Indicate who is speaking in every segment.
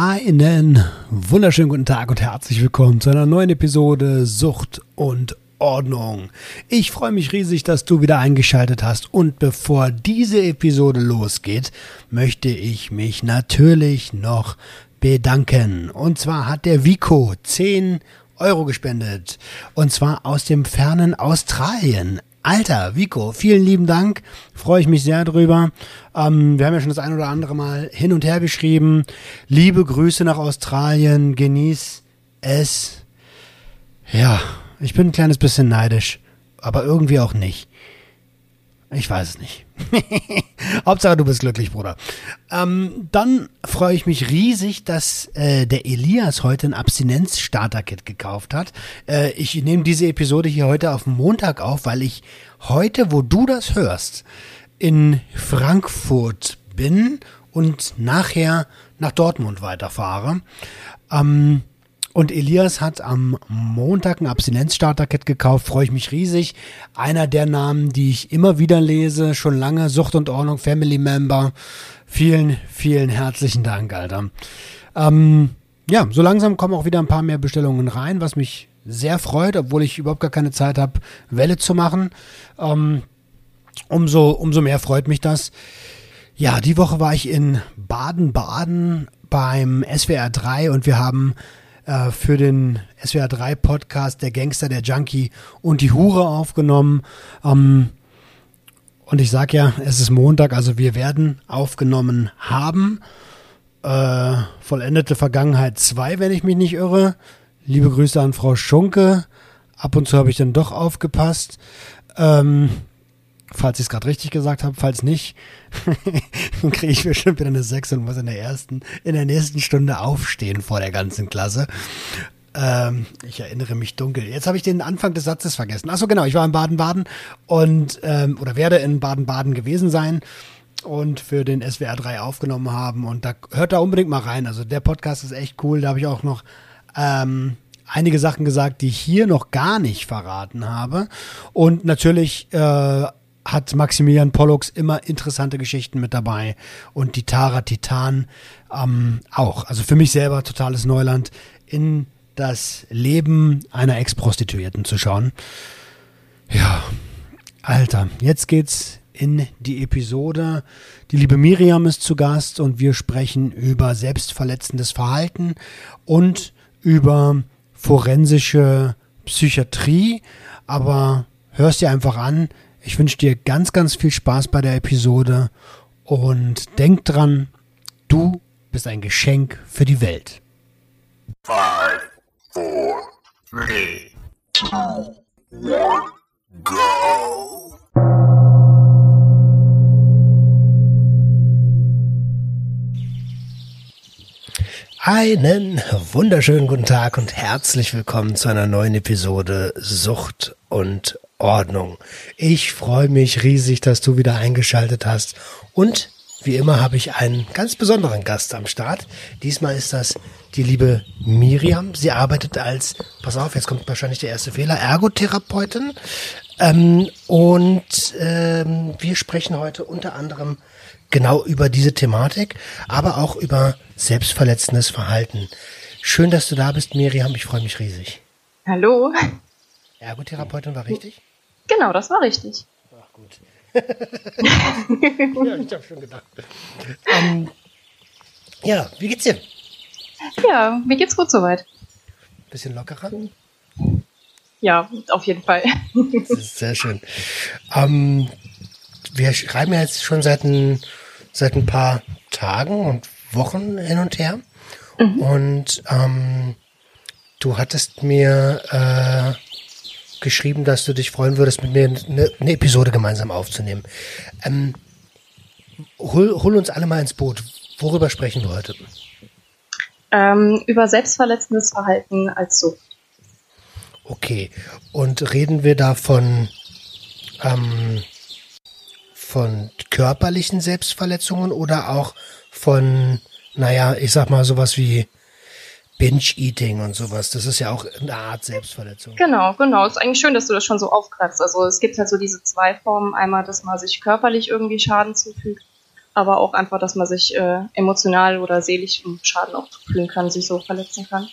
Speaker 1: Einen wunderschönen guten Tag und herzlich willkommen zu einer neuen Episode Sucht und Ordnung. Ich freue mich riesig, dass du wieder eingeschaltet hast und bevor diese Episode losgeht, möchte ich mich natürlich noch bedanken. Und zwar hat der Vico 10 Euro gespendet. Und zwar aus dem fernen Australien. Alter, Vico, vielen lieben Dank. Freue ich mich sehr drüber. Ähm, wir haben ja schon das ein oder andere Mal hin und her geschrieben. Liebe Grüße nach Australien. Genieß es. Ja, ich bin ein kleines bisschen neidisch. Aber irgendwie auch nicht. Ich weiß es nicht. Hauptsache, du bist glücklich, Bruder. Ähm, dann freue ich mich riesig, dass äh, der Elias heute ein Abstinenz-Starter-Kit gekauft hat. Äh, ich nehme diese Episode hier heute auf Montag auf, weil ich heute, wo du das hörst, in Frankfurt bin und nachher nach Dortmund weiterfahre. Ähm, und Elias hat am Montag ein Abstinenz-Starter-Kit gekauft, freue ich mich riesig. Einer der Namen, die ich immer wieder lese, schon lange, Sucht und Ordnung, Family Member. Vielen, vielen herzlichen Dank, Alter. Ähm, ja, so langsam kommen auch wieder ein paar mehr Bestellungen rein, was mich sehr freut, obwohl ich überhaupt gar keine Zeit habe, Welle zu machen. Ähm, umso, umso mehr freut mich das. Ja, die Woche war ich in Baden-Baden beim SWR 3 und wir haben äh, für den SWR 3 Podcast Der Gangster, der Junkie und die Hure aufgenommen. Ähm, und ich sag ja, es ist Montag, also wir werden aufgenommen haben. Äh, vollendete Vergangenheit 2, wenn ich mich nicht irre. Liebe Grüße an Frau Schunke. Ab und zu habe ich dann doch aufgepasst. Ähm, falls ich es gerade richtig gesagt habe, falls nicht, kriege ich bestimmt wieder eine 6 und muss in der ersten, in der nächsten Stunde aufstehen vor der ganzen Klasse. Ähm, ich erinnere mich dunkel. Jetzt habe ich den Anfang des Satzes vergessen. Achso, genau, ich war in Baden-Baden und ähm, oder werde in Baden-Baden gewesen sein und für den SWR 3 aufgenommen haben. Und da hört da unbedingt mal rein. Also der Podcast ist echt cool. Da habe ich auch noch ähm, einige Sachen gesagt, die ich hier noch gar nicht verraten habe. Und natürlich äh, hat Maximilian Pollux immer interessante Geschichten mit dabei und die Tara Titan ähm, auch. Also für mich selber totales Neuland, in das Leben einer Ex-Prostituierten zu schauen. Ja, Alter, jetzt geht's in die Episode. Die liebe Miriam ist zu Gast und wir sprechen über selbstverletzendes Verhalten und über forensische Psychiatrie. Aber hörst dir einfach an, ich wünsche dir ganz, ganz viel Spaß bei der Episode und denk dran, du bist ein Geschenk für die Welt. Five, four, three, two, one, go! Einen wunderschönen guten Tag und herzlich willkommen zu einer neuen Episode Sucht und Ordnung. Ich freue mich riesig, dass du wieder eingeschaltet hast. Und wie immer habe ich einen ganz besonderen Gast am Start. Diesmal ist das die liebe Miriam. Sie arbeitet als, pass auf, jetzt kommt wahrscheinlich der erste Fehler, Ergotherapeutin. Ähm, und ähm, wir sprechen heute unter anderem genau über diese Thematik, aber auch über selbstverletzendes Verhalten. Schön, dass du da bist, Miriam. Ich freue mich riesig.
Speaker 2: Hallo.
Speaker 1: Ergotherapeutin war richtig?
Speaker 2: Genau, das war richtig. Ach gut.
Speaker 1: ja, ich habe schon gedacht. Ähm, ja, wie geht's dir?
Speaker 2: Ja, mir geht's gut soweit.
Speaker 1: Bisschen lockerer?
Speaker 2: Ja, auf jeden Fall.
Speaker 1: Das ist sehr schön. Ähm, wir schreiben ja jetzt schon seit ein, seit ein paar Tagen und Wochen hin und her. Mhm. Und ähm, du hattest mir äh, geschrieben, dass du dich freuen würdest, mit mir eine, eine Episode gemeinsam aufzunehmen. Ähm, hol, hol, uns alle mal ins Boot. Worüber sprechen wir heute?
Speaker 2: Ähm, über selbstverletzendes Verhalten als Sucht.
Speaker 3: Okay. Und reden wir da von, ähm, von körperlichen Selbstverletzungen oder auch von, naja, ich sag mal sowas wie Binge-Eating und sowas. Das ist ja auch eine Art Selbstverletzung.
Speaker 2: Genau, genau. Ist eigentlich schön, dass du das schon so aufgreifst. Also es gibt halt so diese zwei Formen. Einmal, dass man sich körperlich irgendwie Schaden zufügt, aber auch einfach, dass man sich äh, emotional oder seelisch Schaden auch zufügen kann, sich so verletzen kann.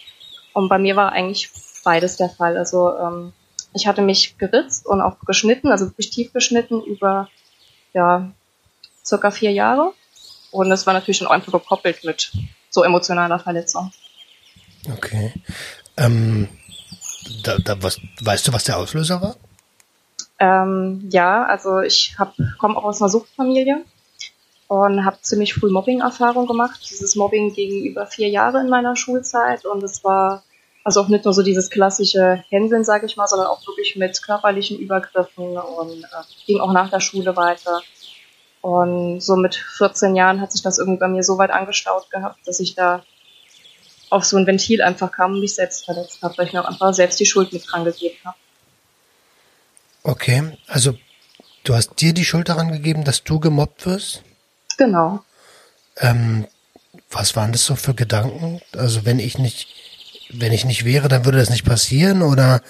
Speaker 2: Und bei mir war eigentlich beides der Fall. Also ähm, ich hatte mich geritzt und auch geschnitten, also wirklich tief geschnitten über ja circa vier Jahre. Und das war natürlich auch einfach gekoppelt mit so emotionaler Verletzung.
Speaker 3: Okay. Ähm, da, da, was, weißt du, was der Auslöser war?
Speaker 2: Ähm, ja, also ich komme auch aus einer Suchtfamilie und habe ziemlich früh Mobbing-Erfahrung gemacht. Dieses Mobbing ging über vier Jahre in meiner Schulzeit und es war also auch nicht nur so dieses klassische Hänseln, sage ich mal, sondern auch wirklich mit körperlichen Übergriffen und äh, ging auch nach der Schule weiter. Und so mit 14 Jahren hat sich das irgendwie bei mir so weit angestaut gehabt, dass ich da auf so ein Ventil einfach kam und mich selbst verletzt habe, weil ich mir auch einfach selbst die Schuld mit dran gegeben habe.
Speaker 3: Okay, also du hast dir die Schuld daran gegeben, dass du gemobbt wirst?
Speaker 2: Genau.
Speaker 3: Ähm, was waren das so für Gedanken? Also wenn ich nicht, wenn ich nicht wäre, dann würde das nicht passieren oder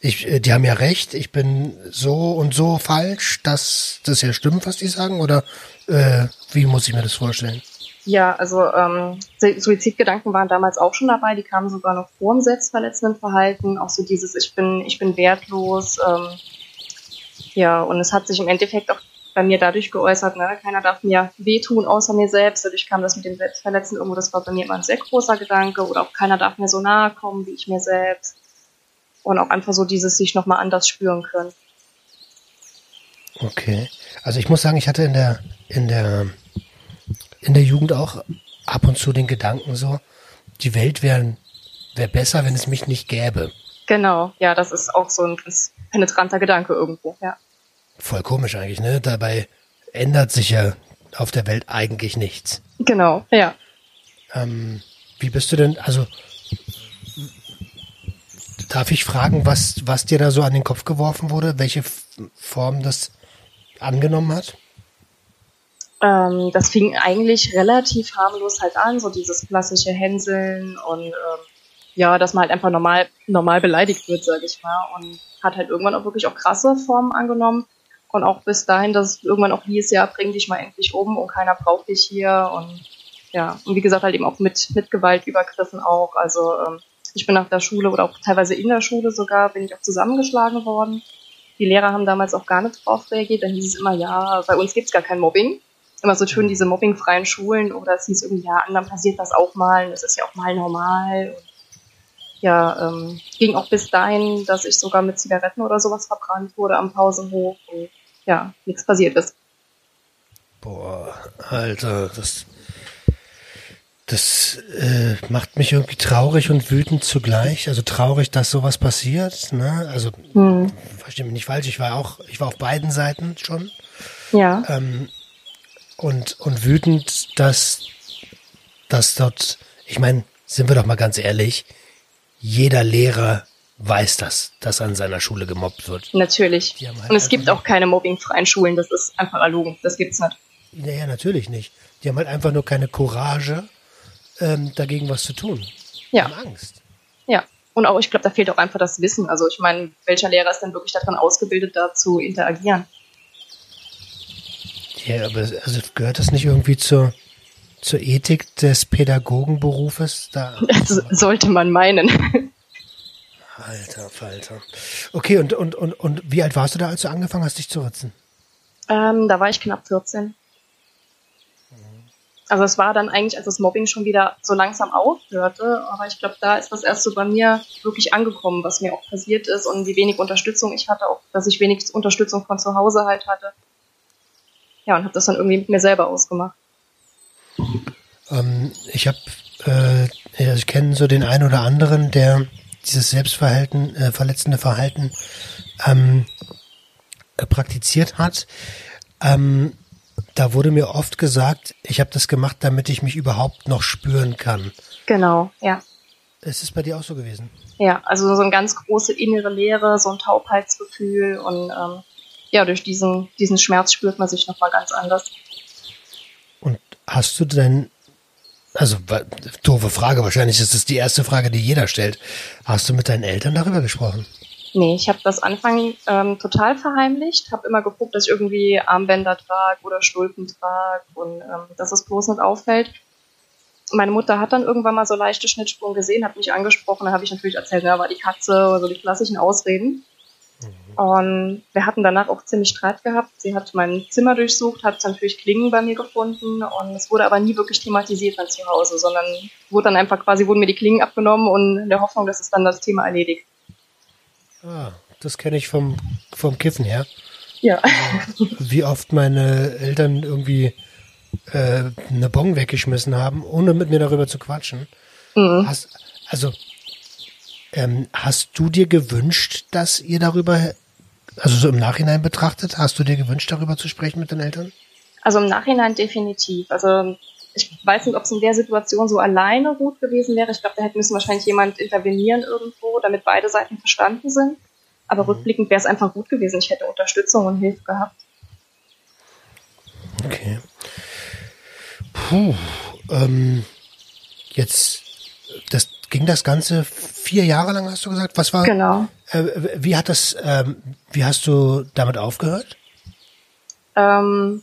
Speaker 3: ich, äh, die haben ja recht, ich bin so und so falsch, dass das ja stimmt, was die sagen oder äh, wie muss ich mir das vorstellen?
Speaker 2: Ja, also ähm, Suizidgedanken waren damals auch schon dabei, die kamen sogar noch vor dem selbstverletzenden Verhalten, auch so dieses ich bin ich bin wertlos, ähm, ja und es hat sich im Endeffekt auch bei mir dadurch geäußert, ne? keiner darf mir wehtun außer mir selbst. Dadurch kam das mit dem Selbstverletzen irgendwo, das war bei mir immer ein sehr großer Gedanke. Oder auch keiner darf mir so nahe kommen wie ich mir selbst. Und auch einfach so dieses sich nochmal anders spüren können.
Speaker 3: Okay. Also ich muss sagen, ich hatte in der, in der, in der Jugend auch ab und zu den Gedanken so, die Welt wäre wär besser, wenn es mich nicht gäbe.
Speaker 2: Genau, ja, das ist auch so ein penetranter Gedanke irgendwo, ja.
Speaker 3: Voll komisch eigentlich, ne? Dabei ändert sich ja auf der Welt eigentlich nichts.
Speaker 2: Genau, ja.
Speaker 3: Ähm, wie bist du denn, also darf ich fragen, was, was dir da so an den Kopf geworfen wurde? Welche Form das angenommen hat?
Speaker 2: Ähm, das fing eigentlich relativ harmlos halt an, so dieses klassische Hänseln und ähm, ja, dass man halt einfach normal, normal beleidigt wird, sag ich mal. Und hat halt irgendwann auch wirklich auch krasse Formen angenommen. Und auch bis dahin, dass es irgendwann auch hieß, ja, bring dich mal endlich um und keiner braucht dich hier. Und ja, und wie gesagt, halt eben auch mit, mit Gewaltübergriffen auch. Also ähm, ich bin nach der Schule oder auch teilweise in der Schule sogar, bin ich auch zusammengeschlagen worden. Die Lehrer haben damals auch gar nicht drauf reagiert. Dann hieß es immer, ja, bei uns gibt's gar kein Mobbing. Immer so schön diese mobbingfreien Schulen oder es hieß irgendwie, ja, anderen passiert das auch mal, das ist ja auch mal normal. Und ja, ähm, ging auch bis dahin, dass ich sogar mit Zigaretten oder sowas verbrannt wurde am Pausenhof. Und ja, nichts passiert ist.
Speaker 3: Boah, Alter, das, das äh, macht mich irgendwie traurig und wütend zugleich. Also traurig, dass sowas passiert. Ne? Also hm. verstehe mich nicht falsch. Ich war auch, ich war auf beiden Seiten schon.
Speaker 2: Ja.
Speaker 3: Ähm, und und wütend, dass dass dort. Ich meine, sind wir doch mal ganz ehrlich. Jeder Lehrer weiß das, dass an seiner Schule gemobbt wird.
Speaker 2: Natürlich. Halt Und es gibt auch keine mobbingfreien Schulen, das ist einfach erlogen, das gibt's nicht.
Speaker 3: Naja, natürlich nicht. Die haben halt einfach nur keine Courage, ähm, dagegen was zu tun.
Speaker 2: Ja.
Speaker 3: Die haben Angst.
Speaker 2: Ja. Und auch, ich glaube, da fehlt auch einfach das Wissen. Also ich meine, welcher Lehrer ist denn wirklich daran ausgebildet, da zu interagieren?
Speaker 3: Ja, aber also gehört das nicht irgendwie zur, zur Ethik des Pädagogenberufes? Da
Speaker 2: das sollte man meinen.
Speaker 3: Alter Falter. Okay, und, und, und, und wie alt warst du da, als du angefangen hast, dich zu ritzen?
Speaker 2: Ähm, da war ich knapp 14. Also es war dann eigentlich, als das Mobbing schon wieder so langsam aufhörte, aber ich glaube, da ist das erst so bei mir wirklich angekommen, was mir auch passiert ist und wie wenig Unterstützung ich hatte, auch dass ich wenig Unterstützung von zu Hause halt hatte. Ja, und habe das dann irgendwie mit mir selber ausgemacht.
Speaker 3: Ähm, ich habe, äh, ich kenne so den einen oder anderen, der dieses Selbstverhalten, äh, verletzende Verhalten ähm, äh, praktiziert hat. Ähm, da wurde mir oft gesagt, ich habe das gemacht, damit ich mich überhaupt noch spüren kann.
Speaker 2: Genau, ja.
Speaker 3: ist es bei dir auch so gewesen?
Speaker 2: Ja, also so eine ganz große innere Leere, so ein Taubheitsgefühl und ähm, ja, durch diesen, diesen Schmerz spürt man sich nochmal ganz anders.
Speaker 3: Und hast du denn, also doofe Frage, wahrscheinlich ist es die erste Frage, die jeder stellt. Hast du mit deinen Eltern darüber gesprochen?
Speaker 2: Nee, ich habe das Anfang ähm, total verheimlicht, habe immer geguckt, dass ich irgendwie Armbänder trage oder Stulpen trage und ähm, dass es bloß nicht auffällt. Meine Mutter hat dann irgendwann mal so leichte Schnittspuren gesehen, hat mich angesprochen, da habe ich natürlich erzählt, ja, war die Katze oder so die klassischen Ausreden. Mhm. Und wir hatten danach auch ziemlich Streit gehabt. Sie hat mein Zimmer durchsucht, hat natürlich Klingen bei mir gefunden und es wurde aber nie wirklich thematisiert dann zu Hause, sondern wurde dann einfach quasi, wurden mir die Klingen abgenommen und in der Hoffnung, dass es dann das Thema erledigt.
Speaker 3: Ah, das kenne ich vom, vom Kiffen her.
Speaker 2: Ja.
Speaker 3: Wie oft meine Eltern irgendwie äh, eine Bon weggeschmissen haben, ohne mit mir darüber zu quatschen. Mhm. Hast, also, ähm, hast du dir gewünscht, dass ihr darüber, also so im Nachhinein betrachtet, hast du dir gewünscht, darüber zu sprechen mit den Eltern?
Speaker 2: Also im Nachhinein definitiv. Also ich weiß nicht, ob es in der Situation so alleine gut gewesen wäre. Ich glaube, da hätte müssen wahrscheinlich jemand intervenieren irgendwo, damit beide Seiten verstanden sind. Aber mhm. rückblickend wäre es einfach gut gewesen. Ich hätte Unterstützung und Hilfe gehabt.
Speaker 3: Okay. Puh. Ähm, jetzt, das ging das Ganze vier Jahre lang, hast du gesagt? Was war?
Speaker 2: Genau.
Speaker 3: Äh, wie hat das? Ähm, wie hast du damit aufgehört?
Speaker 2: Ähm,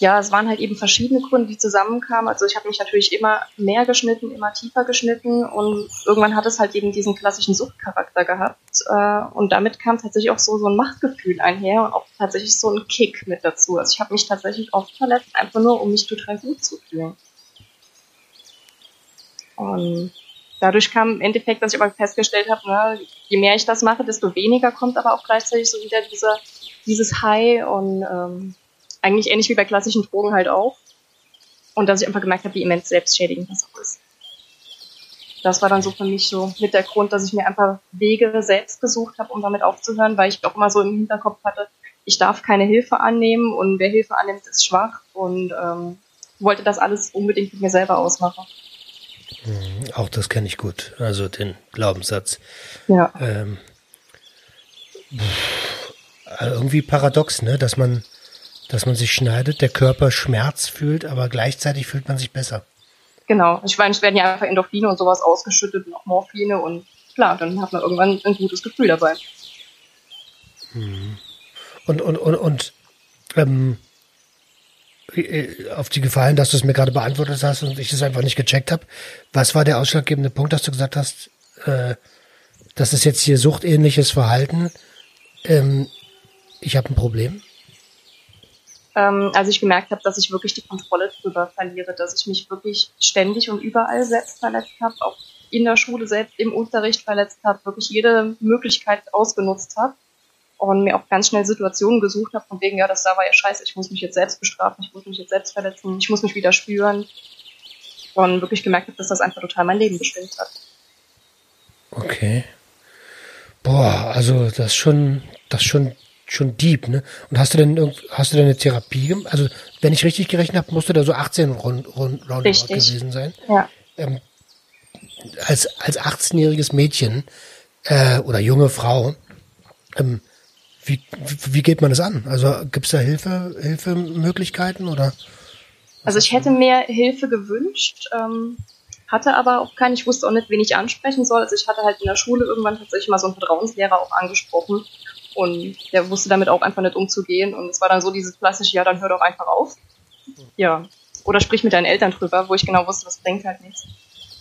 Speaker 2: ja, es waren halt eben verschiedene Gründe, die zusammenkamen. Also ich habe mich natürlich immer mehr geschnitten, immer tiefer geschnitten und irgendwann hat es halt eben diesen klassischen Suchtcharakter gehabt. Äh, und damit kam tatsächlich auch so, so ein Machtgefühl einher und auch tatsächlich so ein Kick mit dazu. Also ich habe mich tatsächlich oft verletzt, einfach nur, um mich total gut zu fühlen. Und dadurch kam im Endeffekt, dass ich aber festgestellt habe, ne, je mehr ich das mache, desto weniger kommt aber auch gleichzeitig so wieder dieser, dieses High und ähm, eigentlich ähnlich wie bei klassischen Drogen halt auch. Und dass ich einfach gemerkt habe, wie immens selbstschädigend das auch ist. Das war dann so für mich so mit der Grund, dass ich mir einfach Wege selbst gesucht habe, um damit aufzuhören, weil ich auch immer so im Hinterkopf hatte, ich darf keine Hilfe annehmen und wer Hilfe annimmt, ist schwach und ähm, wollte das alles unbedingt mit mir selber ausmachen.
Speaker 3: Mhm, auch das kenne ich gut, also den Glaubenssatz.
Speaker 2: Ja.
Speaker 3: Ähm, irgendwie paradox, ne, dass man dass man sich schneidet, der Körper Schmerz fühlt, aber gleichzeitig fühlt man sich besser.
Speaker 2: Genau. Ich meine, es werden ja einfach Endorphine und sowas ausgeschüttet und auch Morphine und klar, dann hat man irgendwann ein gutes Gefühl dabei.
Speaker 3: Hm. Und, und, und, und ähm, äh, auf die Gefallen, dass du es mir gerade beantwortet hast und ich es einfach nicht gecheckt habe. Was war der ausschlaggebende Punkt, dass du gesagt hast, äh, das ist jetzt hier suchtähnliches Verhalten? Ähm, ich habe ein Problem?
Speaker 2: ähm, als ich gemerkt habe, dass ich wirklich die Kontrolle drüber verliere, dass ich mich wirklich ständig und überall selbst verletzt habe, auch in der Schule selbst im Unterricht verletzt habe, wirklich jede Möglichkeit ausgenutzt habe und mir auch ganz schnell Situationen gesucht habe, von wegen, ja, das da war ja scheiße, ich muss mich jetzt selbst bestrafen, ich muss mich jetzt selbst verletzen, ich muss mich wieder spüren und wirklich gemerkt habe, dass das einfach total mein Leben bestimmt hat.
Speaker 3: Okay. Boah, also das schon, das schon schon deep, ne? Und hast du denn hast du denn eine Therapie gemacht? Also, wenn ich richtig gerechnet habe, musste da so 18 rund, rund, roundabout gewesen sein.
Speaker 2: Ja.
Speaker 3: Ähm, als als 18-jähriges Mädchen äh, oder junge Frau, ähm, wie, wie geht man das an? Also gibt's da Hilfe, Hilfemöglichkeiten oder?
Speaker 2: Also ich hätte mir Hilfe gewünscht, ähm, hatte aber auch keine. Ich wusste auch nicht, wen ich ansprechen soll. Also ich hatte halt in der Schule irgendwann tatsächlich mal so einen Vertrauenslehrer auch angesprochen und der wusste damit auch einfach nicht umzugehen. Und es war dann so dieses klassische, ja, dann hör doch einfach auf. Ja. Oder sprich mit deinen Eltern drüber, wo ich genau wusste, das bringt halt nichts.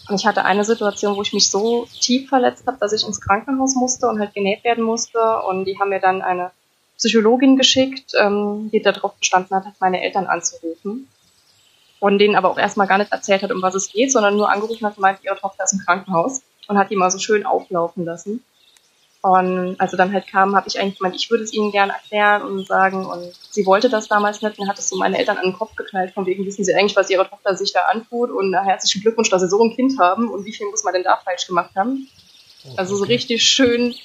Speaker 2: Und ich hatte eine Situation, wo ich mich so tief verletzt habe, dass ich ins Krankenhaus musste und halt genäht werden musste. Und die haben mir dann eine Psychologin geschickt, ähm, die darauf bestanden hat, meine Eltern anzurufen. Und denen aber auch erstmal gar nicht erzählt hat, um was es geht, sondern nur angerufen hat meint, ihre Tochter ist im Krankenhaus und hat die mal so schön auflaufen lassen. Und also dann halt kam, habe ich eigentlich gemeint, ich würde es ihnen gerne erklären und sagen. Und sie wollte das damals nicht und hat es so meine Eltern an den Kopf geknallt, von wegen wissen sie eigentlich, was ihre Tochter sich da antut und na, herzlichen Glückwunsch, dass sie so ein Kind haben und wie viel muss man denn da falsch gemacht haben. Also so richtig schön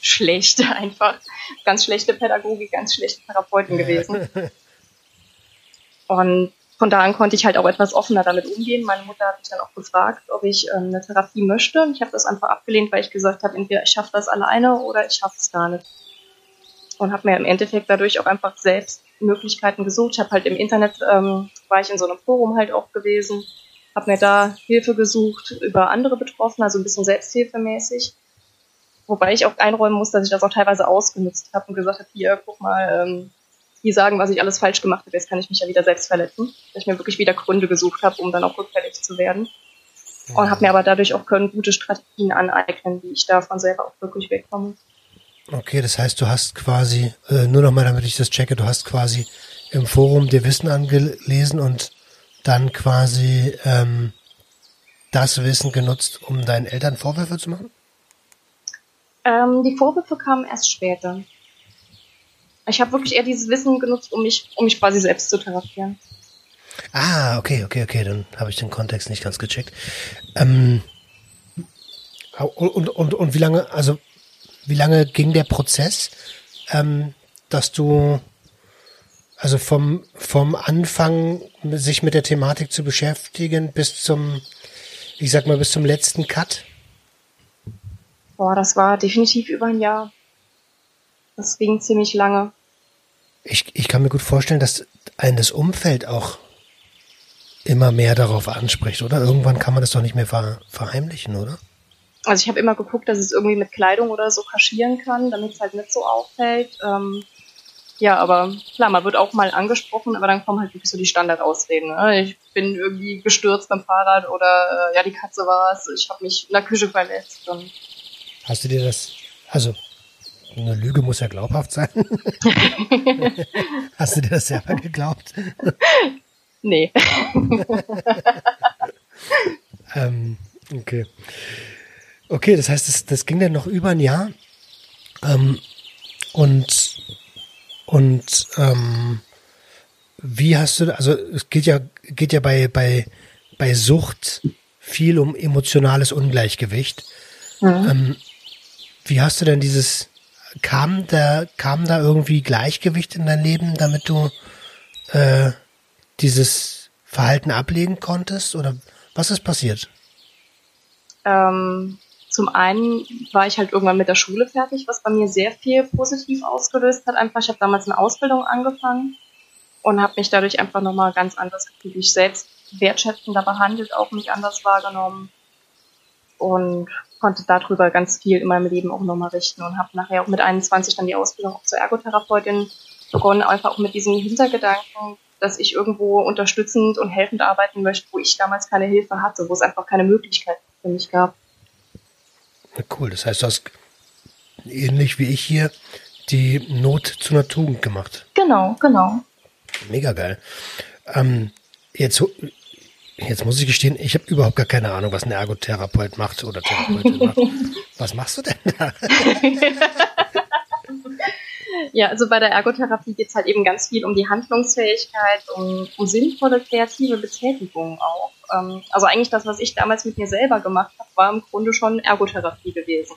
Speaker 2: schlecht einfach. Ganz schlechte Pädagogik, ganz schlechte Therapeuten gewesen. Und von da an konnte ich halt auch etwas offener damit umgehen. Meine Mutter hat mich dann auch gefragt, ob ich ähm, eine Therapie möchte. Ich habe das einfach abgelehnt, weil ich gesagt habe, entweder ich schaffe das alleine oder ich schaffe es gar nicht. Und habe mir im Endeffekt dadurch auch einfach selbst Möglichkeiten gesucht. Ich habe halt im Internet, ähm, war ich in so einem Forum halt auch gewesen, habe mir da Hilfe gesucht über andere Betroffene, also ein bisschen selbsthilfemäßig. Wobei ich auch einräumen muss, dass ich das auch teilweise ausgenutzt habe und gesagt habe, hier, guck mal, ähm, die sagen, was ich alles falsch gemacht habe, jetzt kann ich mich ja wieder selbst verletzen. Dass ich mir wirklich wieder Gründe gesucht habe, um dann auch rückfällig zu werden. Ja. Und habe mir aber dadurch auch können gute Strategien aneignen, wie ich davon selber auch wirklich wegkomme.
Speaker 3: Okay, das heißt, du hast quasi, äh, nur nochmal, damit ich das checke, du hast quasi im Forum dir Wissen angelesen und dann quasi ähm, das Wissen genutzt, um deinen Eltern Vorwürfe zu machen?
Speaker 2: Ähm, die Vorwürfe kamen erst später. Ich habe wirklich eher dieses Wissen genutzt, um mich, um mich quasi selbst zu therapieren.
Speaker 3: Ah, okay, okay, okay, dann habe ich den Kontext nicht ganz gecheckt. Ähm, und, und, und wie lange, also wie lange ging der Prozess, ähm, dass du also vom, vom Anfang sich mit der Thematik zu beschäftigen bis zum, ich sag mal, bis zum letzten Cut?
Speaker 2: Boah, das war definitiv über ein Jahr. Das ging ziemlich lange.
Speaker 3: Ich, ich kann mir gut vorstellen, dass ein das Umfeld auch immer mehr darauf anspricht, oder? Irgendwann kann man das doch nicht mehr ver, verheimlichen, oder?
Speaker 2: Also ich habe immer geguckt, dass es irgendwie mit Kleidung oder so kaschieren kann, damit es halt nicht so auffällt. Ähm, ja, aber klar, man wird auch mal angesprochen, aber dann kommen halt wirklich so die Standardausreden. Ne? Ich bin irgendwie gestürzt beim Fahrrad oder äh, ja, die Katze war es, ich habe mich in der Küche verletzt. Und
Speaker 3: Hast du dir das, also eine Lüge muss ja glaubhaft sein. Hast du dir das selber geglaubt?
Speaker 2: Nee.
Speaker 3: ähm, okay. Okay, das heißt, das, das ging dann noch über ein Jahr. Ähm, und und ähm, wie hast du, also es geht ja, geht ja bei, bei, bei Sucht viel um emotionales Ungleichgewicht. Mhm. Ähm, wie hast du denn dieses, kam da, kam da irgendwie Gleichgewicht in dein Leben, damit du äh, dieses Verhalten ablegen konntest? Oder was ist passiert?
Speaker 2: Ähm, zum einen war ich halt irgendwann mit der Schule fertig, was bei mir sehr viel positiv ausgelöst hat. Einfach, ich habe damals eine Ausbildung angefangen und habe mich dadurch einfach nochmal ganz anders gefühlt. Selbst wertschätzender behandelt, auch mich anders wahrgenommen und konnte darüber ganz viel in meinem Leben auch nochmal richten und habe nachher auch mit 21 dann die Ausbildung zur Ergotherapeutin begonnen, einfach auch mit diesem Hintergedanken, dass ich irgendwo unterstützend und helfend arbeiten möchte, wo ich damals keine Hilfe hatte, wo es einfach keine Möglichkeit für mich gab.
Speaker 3: Cool, das heißt, du hast ähnlich wie ich hier die Not zu einer Tugend gemacht.
Speaker 2: Genau, genau.
Speaker 3: Mega geil. Ähm, jetzt, jetzt muss ich gestehen, ich habe überhaupt gar keine Ahnung, was ein Ergotherapeut macht oder Therapeutin macht. Was machst du denn da?
Speaker 2: ja, also bei der Ergotherapie geht es halt eben ganz viel um die Handlungsfähigkeit, um, um sinnvolle kreative Betätigung auch. Ähm, also eigentlich das, was ich damals mit mir selber gemacht habe, war im Grunde schon Ergotherapie gewesen.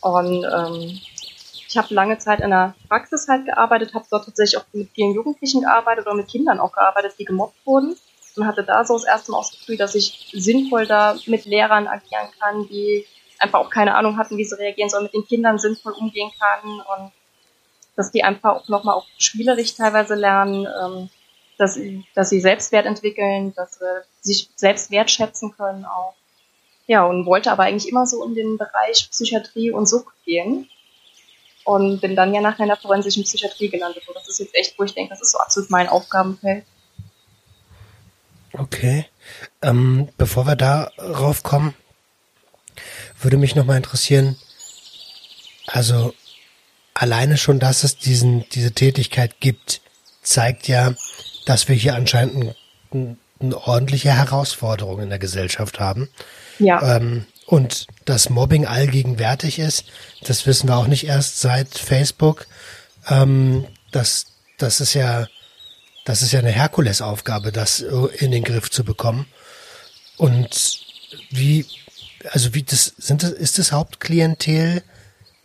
Speaker 2: Und ähm, ich habe lange Zeit in der Praxis halt gearbeitet, habe dort tatsächlich auch mit vielen Jugendlichen gearbeitet oder mit Kindern auch gearbeitet, die gemobbt wurden. Und hatte da so das erste Mal auch das Gefühl, dass ich sinnvoll da mit Lehrern agieren kann, die einfach auch keine Ahnung hatten, wie sie reagieren sollen, mit den Kindern sinnvoll umgehen kann und dass die einfach auch nochmal auch spielerisch teilweise lernen, ähm, dass, dass sie Selbstwert entwickeln, dass sie sich selbst wertschätzen können auch. Ja, und wollte aber eigentlich immer so in den Bereich Psychiatrie und Sucht gehen. Und bin dann ja nachher in der forensischen Psychiatrie gelandet. Und das ist jetzt echt, wo ich denke, das ist so absolut mein Aufgabenfeld.
Speaker 3: Okay. Ähm, bevor wir darauf kommen, würde mich nochmal interessieren, also alleine schon, dass es diesen, diese Tätigkeit gibt, zeigt ja, dass wir hier anscheinend ein, eine ordentliche Herausforderung in der Gesellschaft haben.
Speaker 2: Ja.
Speaker 3: Ähm, und dass Mobbing allgegenwärtig ist, das wissen wir auch nicht erst seit Facebook. Ähm, das, das ist ja, das ist ja eine Herkulesaufgabe, das in den Griff zu bekommen. Und wie, also wie das, sind das, ist das Hauptklientel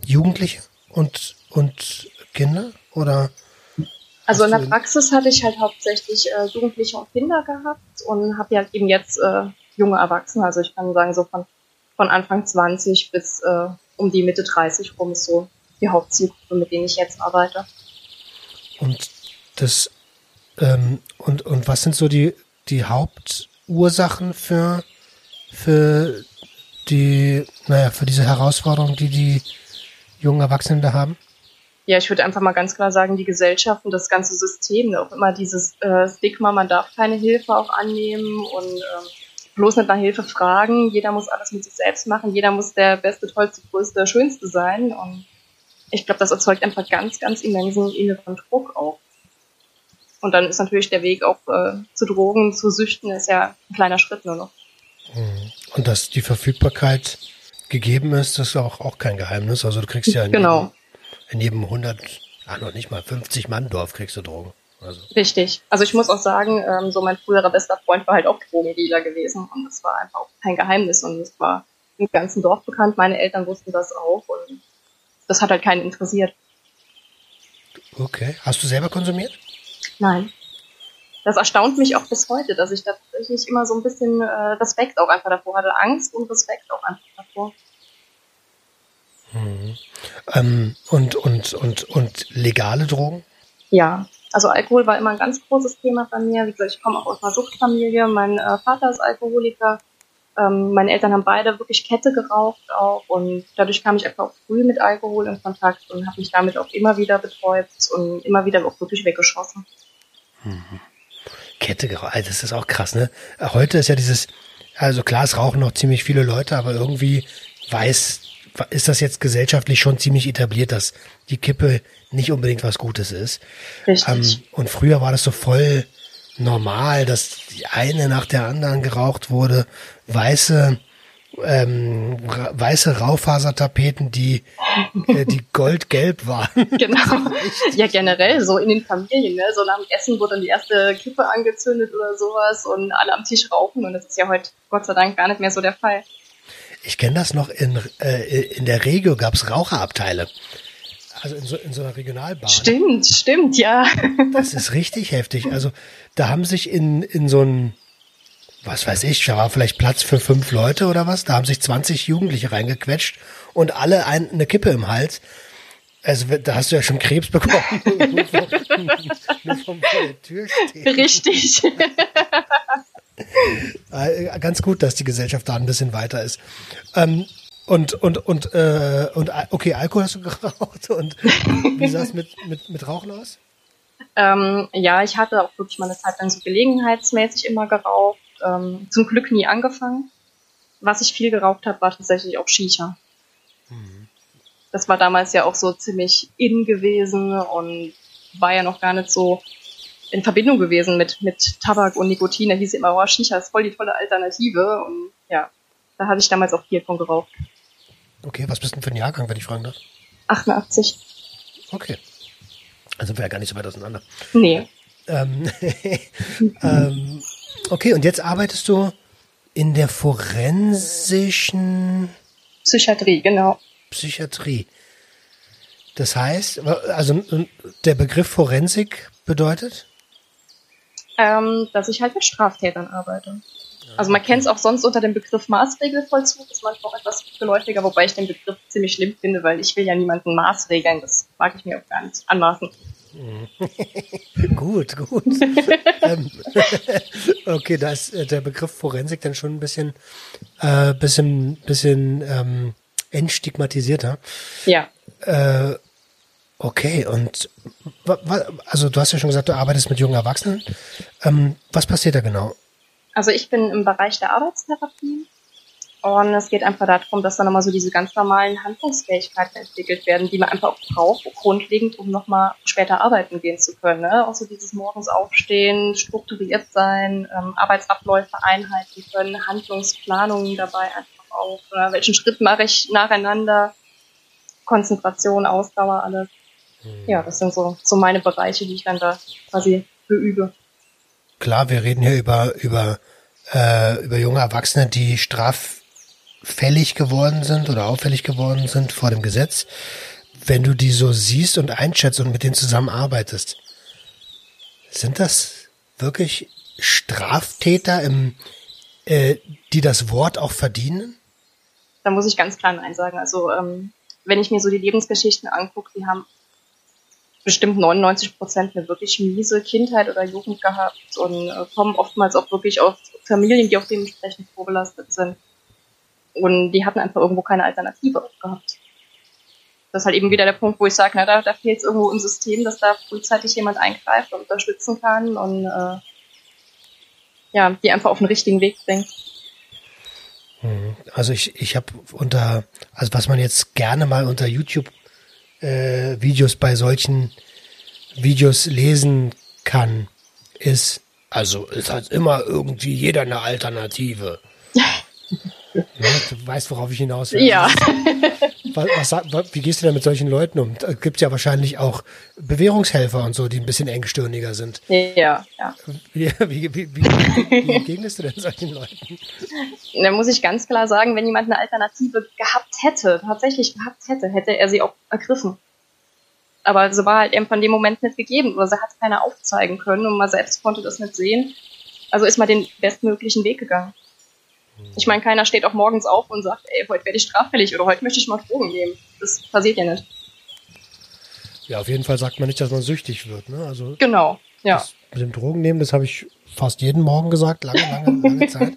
Speaker 3: Jugendliche und, und Kinder? Oder
Speaker 2: Also in der Praxis hatte ich halt hauptsächlich äh, Jugendliche und Kinder gehabt und habe ja eben jetzt äh, junge Erwachsene. Also ich kann sagen, so von, von Anfang 20 bis äh, um die Mitte 30 rum ist so die Hauptzielgruppe, mit denen ich jetzt arbeite.
Speaker 3: Und das ähm, und, und was sind so die, die Hauptursachen für, für die, naja, für diese Herausforderung, die die jungen Erwachsenen da haben?
Speaker 2: Ja, ich würde einfach mal ganz klar sagen, die Gesellschaft und das ganze System, ne, auch immer dieses äh, Stigma, man darf keine Hilfe auch annehmen und äh, bloß nicht nach Hilfe fragen. Jeder muss alles mit sich selbst machen. Jeder muss der Beste, Tollste, Größte, Schönste sein. Und ich glaube, das erzeugt einfach ganz, ganz immensen inneren Druck auch. Und dann ist natürlich der Weg auch äh, zu Drogen, zu Süchten, ist ja ein kleiner Schritt nur noch.
Speaker 3: Mhm. Und dass die Verfügbarkeit gegeben ist, das ist auch, auch kein Geheimnis. Also du kriegst ja in,
Speaker 2: genau.
Speaker 3: jedem, in jedem 100, ach noch nicht mal 50 Mann Dorf kriegst du Drogen.
Speaker 2: Also. Richtig. Also ich muss auch sagen, ähm, so mein früherer bester Freund war halt auch Drogendealer gewesen und das war einfach auch kein Geheimnis und es war im ganzen Dorf bekannt. Meine Eltern wussten das auch und das hat halt keinen interessiert.
Speaker 3: Okay. Hast du selber konsumiert?
Speaker 2: Nein. Das erstaunt mich auch bis heute, dass ich da tatsächlich immer so ein bisschen äh, Respekt auch einfach davor hatte. Angst und Respekt auch einfach davor.
Speaker 3: Mhm. Ähm, und, und, und, und legale Drogen?
Speaker 2: Ja, also Alkohol war immer ein ganz großes Thema bei mir. Wie gesagt, ich komme auch aus einer Suchtfamilie. Mein äh, Vater ist Alkoholiker. Ähm, meine Eltern haben beide wirklich Kette geraucht auch und dadurch kam ich einfach auch früh mit Alkohol in Kontakt und habe mich damit auch immer wieder betäubt und immer wieder auch wirklich weggeschossen.
Speaker 3: Mhm. Kette geraucht, also das ist auch krass, ne? Heute ist ja dieses, also klar, es rauchen noch ziemlich viele Leute, aber irgendwie weiß, ist das jetzt gesellschaftlich schon ziemlich etabliert, dass die Kippe nicht unbedingt was Gutes ist.
Speaker 2: Richtig. Ähm,
Speaker 3: und früher war das so voll normal, dass die eine nach der anderen geraucht wurde. Weiße, ähm, weiße Raufasertapeten, die, äh, die goldgelb waren.
Speaker 2: Genau. ja, generell so in den Familien, ne? So nach dem Essen wurde dann die erste Kippe angezündet oder sowas und alle am Tisch rauchen und das ist ja heute Gott sei Dank gar nicht mehr so der Fall.
Speaker 3: Ich kenne das noch in, äh, in der Regio gab's Raucherabteile. Also in so, in so einer Regionalbahn.
Speaker 2: Stimmt, stimmt, ja.
Speaker 3: Das ist richtig heftig. Also da haben sich in, in so ein, was weiß ich, da war vielleicht Platz für fünf Leute oder was, da haben sich 20 Jugendliche reingequetscht und alle ein, eine Kippe im Hals. Also da hast du ja schon Krebs bekommen. nur, vom, nur vom vor der Tür stehen.
Speaker 2: Richtig.
Speaker 3: Äh, ganz gut, dass die Gesellschaft da ein bisschen weiter ist. Ähm, und, und, und, äh, und, okay, Alkohol hast du geraucht und wie sah es mit, mit, mit Rauchen aus?
Speaker 2: Ähm, ja, ich hatte auch wirklich mal eine Zeit lang so gelegenheitsmäßig immer geraucht. Ähm, zum Glück nie angefangen. Was ich viel geraucht habe, war tatsächlich auch Shisha. Mhm. Das war damals ja auch so ziemlich in gewesen und war ja noch gar nicht so in Verbindung gewesen mit, mit Tabak und Nikotin. Da hieß immer, oh, Shisha ist voll die tolle Alternative. Und ja, da hatte ich damals auch viel von geraucht.
Speaker 3: Okay, was bist du denn für ein Jahrgang, wenn ich fragen darf?
Speaker 2: 88.
Speaker 3: Okay. Also sind wir ja gar nicht so weit auseinander.
Speaker 2: Nee.
Speaker 3: Ähm, ähm, okay, und jetzt arbeitest du in der forensischen
Speaker 2: Psychiatrie, genau.
Speaker 3: Psychiatrie. Das heißt, also der Begriff Forensik bedeutet?
Speaker 2: Ähm, dass ich halt mit Straftätern arbeite. Also man kennt es auch sonst unter dem Begriff Maßregelvollzug, ist manchmal auch etwas geläufiger, wobei ich den Begriff ziemlich schlimm finde, weil ich will ja niemanden maßregeln, das mag ich mir auch gar nicht anmaßen.
Speaker 3: gut, gut. ähm, okay, da ist äh, der Begriff Forensik dann schon ein bisschen, äh, bisschen, bisschen ähm, entstigmatisierter.
Speaker 2: Ja.
Speaker 3: Äh, okay, und also du hast ja schon gesagt, du arbeitest mit jungen Erwachsenen. Ähm, was passiert da genau?
Speaker 2: Also ich bin im Bereich der Arbeitstherapie und es geht einfach darum, dass dann nochmal so diese ganz normalen Handlungsfähigkeiten entwickelt werden, die man einfach auch braucht, grundlegend, um nochmal später arbeiten gehen zu können. Ne? Auch so dieses morgens aufstehen, strukturiert sein, ähm, Arbeitsabläufe einhalten können, Handlungsplanungen dabei einfach auch. Äh, welchen Schritt mache ich nacheinander? Konzentration, Ausdauer, alles. Mhm. Ja, das sind so, so meine Bereiche, die ich dann da quasi beübe
Speaker 3: klar, wir reden hier über, über, äh, über junge Erwachsene, die straffällig geworden sind oder auffällig geworden sind vor dem Gesetz. Wenn du die so siehst und einschätzt und mit denen zusammenarbeitest, Sind das wirklich Straftäter, im, äh, die das Wort auch verdienen?
Speaker 2: Da muss ich ganz klar Nein sagen. Also ähm, wenn ich mir so die Lebensgeschichten angucke, die haben bestimmt 99 Prozent eine wirklich miese Kindheit oder Jugend gehabt und äh, kommen oftmals auch wirklich aus Familien, die auch dementsprechend vorbelastet sind. Und die hatten einfach irgendwo keine Alternative gehabt. Das ist halt eben wieder der Punkt, wo ich sage, na, da, da fehlt irgendwo ein System, dass da frühzeitig jemand eingreift und unterstützen kann und äh, ja, die einfach auf den richtigen Weg bringt.
Speaker 3: Mhm. Also ich, ich habe unter, also was man jetzt gerne mal unter YouTube äh, Videos bei solchen Videos lesen kann, ist, also es hat immer irgendwie jeder eine Alternative. Ja, du weißt, worauf ich hinaus will.
Speaker 2: Ja.
Speaker 3: Was, was, wie gehst du denn mit solchen Leuten um? Da gibt es ja wahrscheinlich auch Bewährungshelfer und so, die ein bisschen engstirniger sind.
Speaker 2: Ja, ja.
Speaker 3: Wie, wie, wie, wie entgegnest du denn solchen Leuten?
Speaker 2: Da muss ich ganz klar sagen, wenn jemand eine Alternative gehabt hätte, tatsächlich gehabt hätte, hätte er sie auch ergriffen. Aber so war halt eben von dem Moment nicht gegeben, oder sie hat keiner aufzeigen können und man selbst konnte das nicht sehen. Also ist man den bestmöglichen Weg gegangen. Ich meine, keiner steht auch morgens auf und sagt, ey, heute werde ich straffällig oder heute möchte ich mal Drogen nehmen. Das passiert ja nicht.
Speaker 3: Ja, auf jeden Fall sagt man nicht, dass man süchtig wird. Ne? Also
Speaker 2: genau, ja.
Speaker 3: Mit dem Drogen nehmen, das habe ich fast jeden Morgen gesagt, lange, lange, lange Zeit.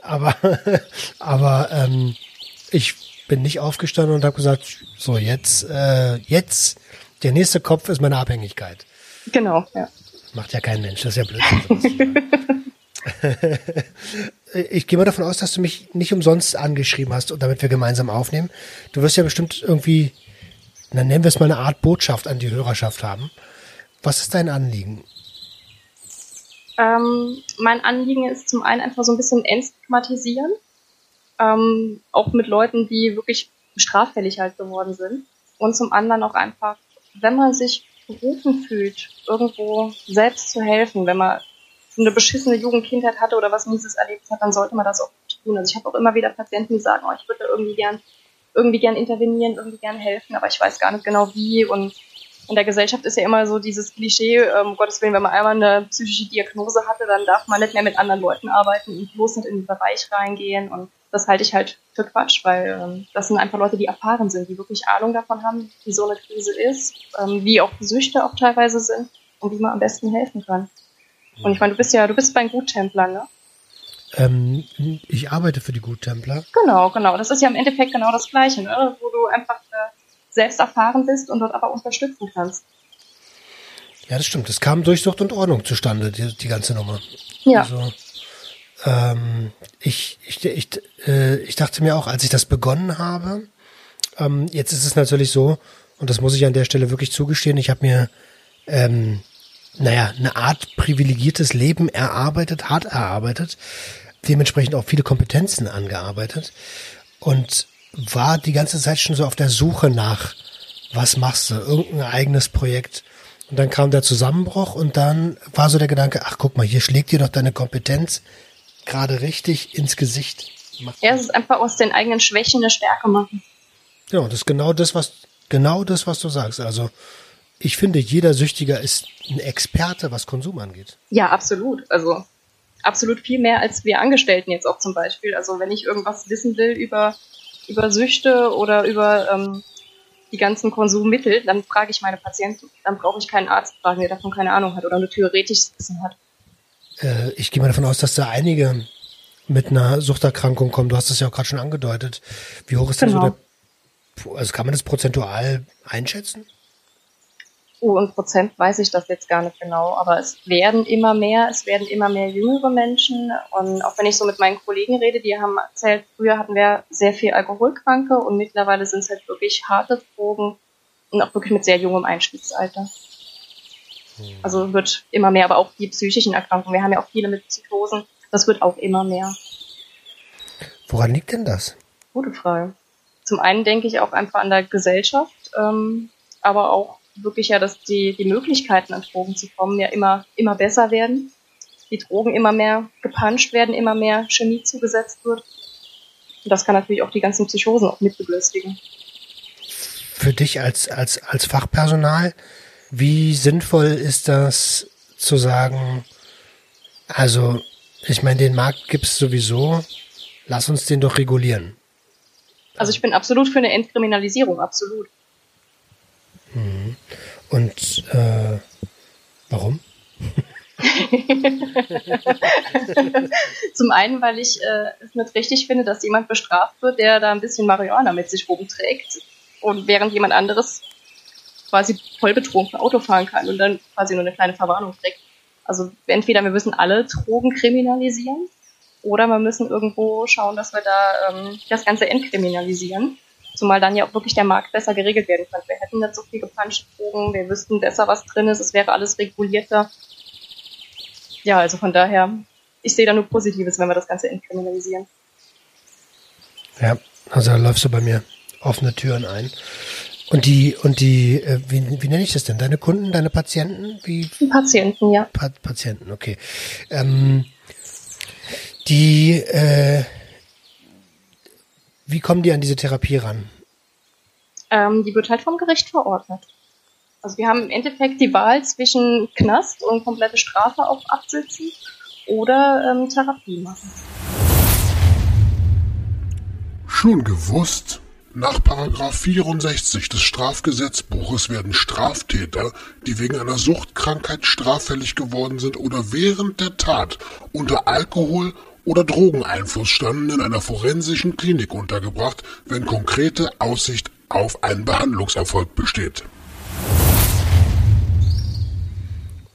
Speaker 3: Aber, aber ähm, ich bin nicht aufgestanden und habe gesagt, so jetzt, äh, jetzt, der nächste Kopf ist meine Abhängigkeit.
Speaker 2: Genau, ja.
Speaker 3: Macht ja kein Mensch, das ist ja Blödsinn. ich gehe mal davon aus, dass du mich nicht umsonst angeschrieben hast und damit wir gemeinsam aufnehmen. Du wirst ja bestimmt irgendwie, dann nennen wir es mal eine Art Botschaft an die Hörerschaft haben. Was ist dein Anliegen?
Speaker 2: Ähm, mein Anliegen ist zum einen einfach so ein bisschen entstigmatisieren. Ähm, auch mit Leuten, die wirklich straffällig halt geworden sind. Und zum anderen auch einfach, wenn man sich berufen fühlt, irgendwo selbst zu helfen, wenn man eine beschissene Jugendkindheit hatte oder was Mieses erlebt hat, dann sollte man das auch tun. Also ich habe auch immer wieder Patienten, die sagen, oh, ich würde irgendwie gern, irgendwie gern intervenieren, irgendwie gern helfen, aber ich weiß gar nicht genau wie. Und in der Gesellschaft ist ja immer so dieses Klischee, ähm, um Gottes Willen, wenn man einmal eine psychische Diagnose hatte, dann darf man nicht mehr mit anderen Leuten arbeiten und bloß nicht in den Bereich reingehen. Und das halte ich halt für Quatsch, weil ähm, das sind einfach Leute, die erfahren sind, die wirklich Ahnung davon haben, wie so eine Krise ist, ähm, wie auch Süchte auch teilweise sind und wie man am besten helfen kann. Und ich meine, du bist ja, du bist bei Guttempler, ne?
Speaker 3: Ähm, ich arbeite für die Guttempler.
Speaker 2: Genau, genau. Das ist ja im Endeffekt genau das Gleiche, ne? wo du einfach äh, selbst erfahren bist und dort aber unterstützen kannst.
Speaker 3: Ja, das stimmt. Es kam durch Sucht und Ordnung zustande, die, die ganze Nummer.
Speaker 2: Ja. Also,
Speaker 3: ähm, ich, ich, ich, äh, ich dachte mir auch, als ich das begonnen habe, ähm, jetzt ist es natürlich so, und das muss ich an der Stelle wirklich zugestehen, ich habe mir ähm, naja, eine Art privilegiertes Leben erarbeitet, hart erarbeitet, dementsprechend auch viele Kompetenzen angearbeitet und war die ganze Zeit schon so auf der Suche nach, was machst du, irgendein eigenes Projekt. Und dann kam der Zusammenbruch und dann war so der Gedanke, ach guck mal, hier schlägt dir doch deine Kompetenz gerade richtig ins Gesicht.
Speaker 2: Ja, es ist einfach aus den eigenen Schwächen eine Stärke machen.
Speaker 3: Ja, das ist genau das, was, genau das, was du sagst. Also, ich finde, jeder Süchtiger ist ein Experte, was Konsum angeht.
Speaker 2: Ja, absolut. Also absolut viel mehr als wir Angestellten jetzt auch zum Beispiel. Also wenn ich irgendwas wissen will über, über Süchte oder über ähm, die ganzen Konsummittel, dann frage ich meine Patienten. Dann brauche ich keinen Arzt fragen, der davon keine Ahnung hat oder nur theoretisches Wissen hat.
Speaker 3: Äh, ich gehe mal davon aus, dass da einige mit einer Suchterkrankung kommen. Du hast es ja auch gerade schon angedeutet. Wie hoch ist genau. denn so genau. der, also kann man das prozentual einschätzen?
Speaker 2: Oh, in Prozent weiß ich das jetzt gar nicht genau, aber es werden immer mehr, es werden immer mehr jüngere Menschen und auch wenn ich so mit meinen Kollegen rede, die haben erzählt, früher hatten wir sehr viel Alkoholkranke und mittlerweile sind es halt wirklich harte Drogen und auch wirklich mit sehr jungem Einstiegsalter. Hm. Also wird immer mehr, aber auch die psychischen Erkrankungen. Wir haben ja auch viele mit Psychosen, das wird auch immer mehr.
Speaker 3: Woran liegt denn das?
Speaker 2: Gute Frage. Zum einen denke ich auch einfach an der Gesellschaft, ähm, aber auch wirklich ja, dass die, die Möglichkeiten an Drogen zu kommen ja immer, immer besser werden. Die Drogen immer mehr gepuncht werden, immer mehr Chemie zugesetzt wird. Und das kann natürlich auch die ganzen Psychosen auch mit begünstigen.
Speaker 3: Für dich als, als, als Fachpersonal, wie sinnvoll ist das zu sagen, also ich meine, den Markt gibt es sowieso, lass uns den doch regulieren.
Speaker 2: Also ich bin absolut für eine Entkriminalisierung, absolut.
Speaker 3: Und äh, warum?
Speaker 2: Zum einen, weil ich äh, es nicht richtig finde, dass jemand bestraft wird, der da ein bisschen Marihuana mit sich rumträgt und während jemand anderes quasi voll betrunken Auto fahren kann und dann quasi nur eine kleine Verwarnung kriegt. Also entweder wir müssen alle Drogen kriminalisieren oder wir müssen irgendwo schauen, dass wir da ähm, das Ganze entkriminalisieren. Zumal dann ja auch wirklich der Markt besser geregelt werden könnte. Wir hätten nicht so viel gepanschte Drogen, wir wüssten besser, was drin ist, es wäre alles regulierter. Ja, also von daher, ich sehe da nur Positives, wenn wir das Ganze entkriminalisieren.
Speaker 3: Ja, also da läufst du bei mir offene Türen ein. Und die, und die, äh, wie, wie nenne ich das denn? Deine Kunden, deine Patienten? Wie?
Speaker 2: Patienten, ja.
Speaker 3: Pa Patienten, okay. Ähm, die, äh, wie kommen die an diese Therapie ran?
Speaker 2: Ähm, die wird halt vom Gericht verordnet. Also wir haben im Endeffekt die Wahl zwischen Knast und komplette Strafe auf absitzen oder ähm, Therapie machen.
Speaker 4: Schon gewusst? Nach 64 des Strafgesetzbuches werden Straftäter, die wegen einer Suchtkrankheit straffällig geworden sind oder während der Tat unter Alkohol oder Drogeneinfluss standen, in einer forensischen Klinik untergebracht, wenn konkrete Aussicht auf einen Behandlungserfolg besteht.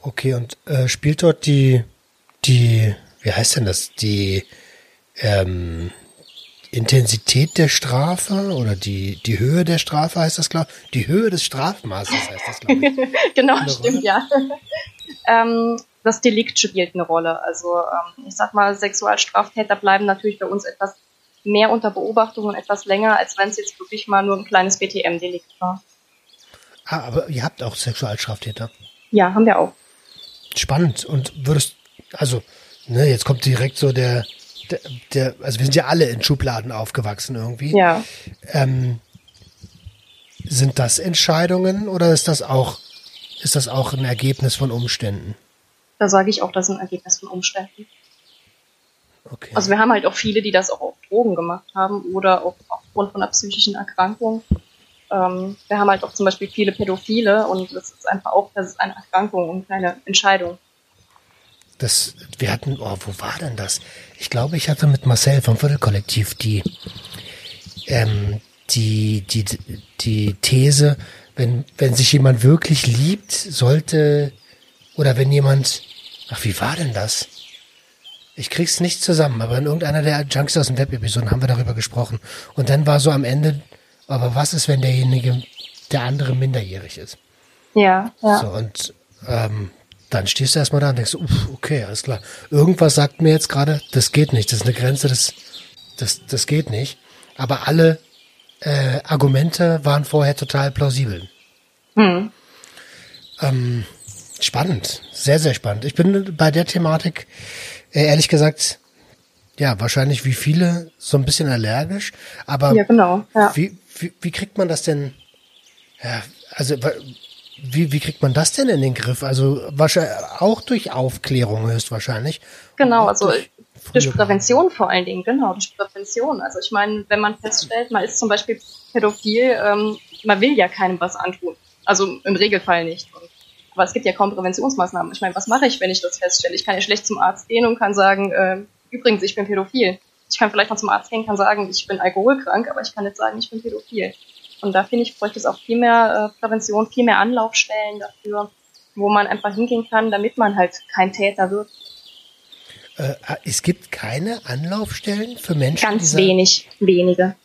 Speaker 3: Okay, und äh, spielt dort die, die, wie heißt denn das, die, ähm, Intensität der Strafe oder die, die Höhe der Strafe heißt das, glaube ich. Die Höhe des Strafmaßes heißt das, glaube
Speaker 2: ich. genau, stimmt, ja. ähm, das Delikt spielt eine Rolle. Also ähm, ich sag mal, Sexualstraftäter bleiben natürlich bei uns etwas mehr unter Beobachtung und etwas länger, als wenn es jetzt wirklich mal nur ein kleines BTM-Delikt war.
Speaker 3: Ah, aber ihr habt auch Sexualstraftäter?
Speaker 2: Ja, haben wir auch.
Speaker 3: Spannend. Und würdest, also, ne, jetzt kommt direkt so der, der, der, also wir sind ja alle in Schubladen aufgewachsen irgendwie.
Speaker 2: Ja.
Speaker 3: Ähm, sind das Entscheidungen oder ist das auch, ist das auch ein Ergebnis von Umständen?
Speaker 2: Da sage ich auch, das ist ein Ergebnis von Umständen. Okay. Also wir haben halt auch viele, die das auch auf Drogen gemacht haben oder auch aufgrund von einer psychischen Erkrankung. Ähm, wir haben halt auch zum Beispiel viele Pädophile und das ist einfach auch, das ist eine Erkrankung und keine Entscheidung.
Speaker 3: Das, wir hatten, oh, wo war denn das? Ich glaube, ich hatte mit Marcel vom Viertelkollektiv die, ähm, die, die, die These, wenn, wenn sich jemand wirklich liebt, sollte, oder wenn jemand, ach, wie war denn das? Ich krieg's nicht zusammen, aber in irgendeiner der Junkies aus dem Web-Episoden haben wir darüber gesprochen. Und dann war so am Ende, aber was ist, wenn derjenige, der andere minderjährig ist?
Speaker 2: Ja, ja.
Speaker 3: So, und ähm, dann stehst du erstmal da und denkst, uff, okay, alles klar. Irgendwas sagt mir jetzt gerade, das geht nicht, das ist eine Grenze, das, das, das geht nicht. Aber alle äh, Argumente waren vorher total plausibel. Hm. Ähm, spannend, sehr, sehr spannend. Ich bin bei der Thematik, äh, ehrlich gesagt, ja, wahrscheinlich wie viele so ein bisschen allergisch, aber
Speaker 2: ja, genau, ja.
Speaker 3: Wie, wie, wie kriegt man das denn, ja, also wie, wie kriegt man das denn in den Griff? Also wahrscheinlich auch durch Aufklärung höchstwahrscheinlich.
Speaker 2: Genau, also durch, durch Prävention vor allen Dingen, genau, durch Prävention. Also ich meine, wenn man feststellt, man ist zum Beispiel pädophil, ähm, man will ja keinem was antun. Also im Regelfall nicht. Aber es gibt ja kaum Präventionsmaßnahmen. Ich meine, was mache ich, wenn ich das feststelle? Ich kann ja schlecht zum Arzt gehen und kann sagen, äh, übrigens, ich bin pädophil. Ich kann vielleicht mal zum Arzt gehen, kann sagen, ich bin alkoholkrank, aber ich kann nicht sagen, ich bin pädophil. Und da finde ich, bräuchte es auch viel mehr äh, Prävention, viel mehr Anlaufstellen dafür, wo man einfach hingehen kann, damit man halt kein Täter wird.
Speaker 3: Äh, es gibt keine Anlaufstellen für Menschen?
Speaker 2: Ganz wenig, wenige.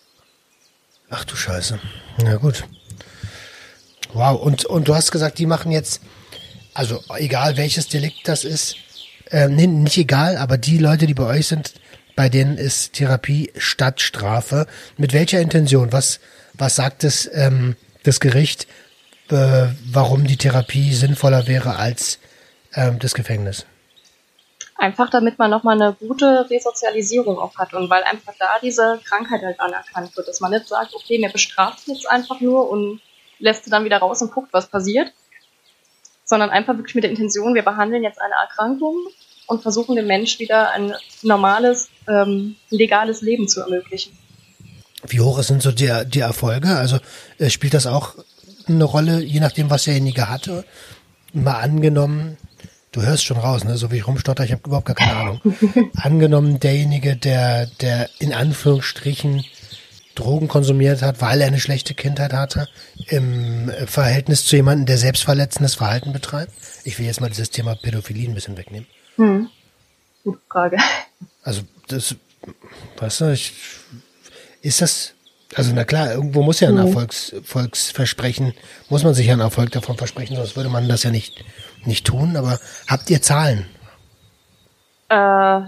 Speaker 3: Ach du Scheiße. Na gut. Wow. Und, und du hast gesagt, die machen jetzt, also egal welches Delikt das ist, äh, nee, nicht egal, aber die Leute, die bei euch sind, bei denen ist Therapie statt Strafe. Mit welcher Intention? Was, was sagt es, ähm, das Gericht, äh, warum die Therapie sinnvoller wäre als ähm, das Gefängnis?
Speaker 2: Einfach damit man nochmal eine gute Resozialisierung auch hat und weil einfach da diese Krankheit halt anerkannt wird, dass man nicht sagt, okay, mir bestraft jetzt einfach nur und lässt sie dann wieder raus und guckt, was passiert. sondern einfach wirklich mit der Intention, wir behandeln jetzt eine Erkrankung und versuchen dem Mensch wieder ein normales, ähm, legales Leben zu ermöglichen.
Speaker 3: Wie hoch sind so die, die Erfolge? Also äh, spielt das auch eine Rolle, je nachdem, was derjenige hatte? Mal angenommen, du hörst schon raus, ne? so wie ich rumstotter, ich habe überhaupt gar keine Ahnung. angenommen, derjenige, der, der in Anführungsstrichen Drogen konsumiert hat, weil er eine schlechte Kindheit hatte, im Verhältnis zu jemandem, der selbstverletzendes Verhalten betreibt? Ich will jetzt mal dieses Thema Pädophilie ein bisschen wegnehmen. Hm.
Speaker 2: Gute Frage.
Speaker 3: Also das, weißt du, ich, ist das, also na klar, irgendwo muss ja ein hm. Erfolgs, Erfolgsversprechen, muss man sich ja einen Erfolg davon versprechen, sonst würde man das ja nicht, nicht tun. Aber habt ihr Zahlen?
Speaker 2: Äh,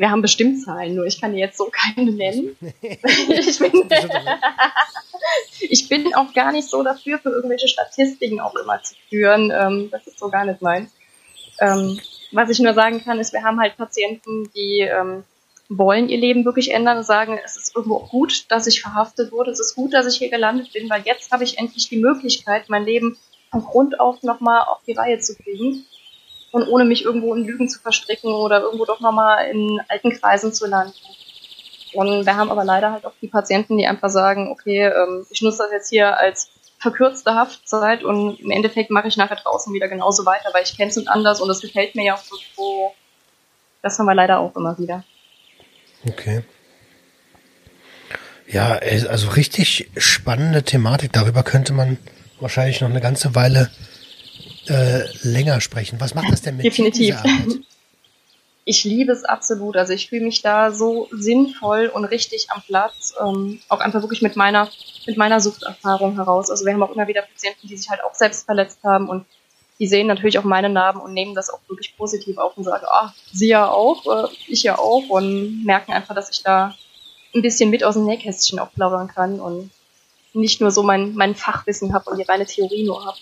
Speaker 2: wir haben bestimmt Zahlen, nur ich kann jetzt so keine nennen. ich, bin, ich bin auch gar nicht so dafür, für irgendwelche Statistiken auch immer zu führen. Ähm, das ist so gar nicht meins. Ähm, was ich nur sagen kann, ist, wir haben halt Patienten, die ähm, wollen ihr Leben wirklich ändern und sagen, es ist irgendwo gut, dass ich verhaftet wurde, es ist gut, dass ich hier gelandet bin, weil jetzt habe ich endlich die Möglichkeit, mein Leben von Grund auf nochmal auf die Reihe zu kriegen und ohne mich irgendwo in Lügen zu verstricken oder irgendwo doch nochmal in alten Kreisen zu landen. Und wir haben aber leider halt auch die Patienten, die einfach sagen, okay, ähm, ich nutze das jetzt hier als verkürzte Haftzeit und im Endeffekt mache ich nachher draußen wieder genauso weiter, weil ich kenne es nicht anders und das gefällt mir ja auch so. Das haben wir leider auch immer wieder.
Speaker 3: Okay. Ja, also richtig spannende Thematik. Darüber könnte man wahrscheinlich noch eine ganze Weile äh, länger sprechen. Was macht das denn mit
Speaker 2: Definitiv. Ich liebe es absolut. Also ich fühle mich da so sinnvoll und richtig am Platz. Ähm, auch einfach wirklich mit meiner, mit meiner Suchterfahrung heraus. Also wir haben auch immer wieder Patienten, die sich halt auch selbst verletzt haben und die sehen natürlich auch meine Narben und nehmen das auch wirklich positiv auf und sagen, ah, sie ja auch, äh, ich ja auch und merken einfach, dass ich da ein bisschen mit aus dem Nähkästchen auch plaudern kann und nicht nur so mein, mein Fachwissen habe und die reine Theorie nur habe.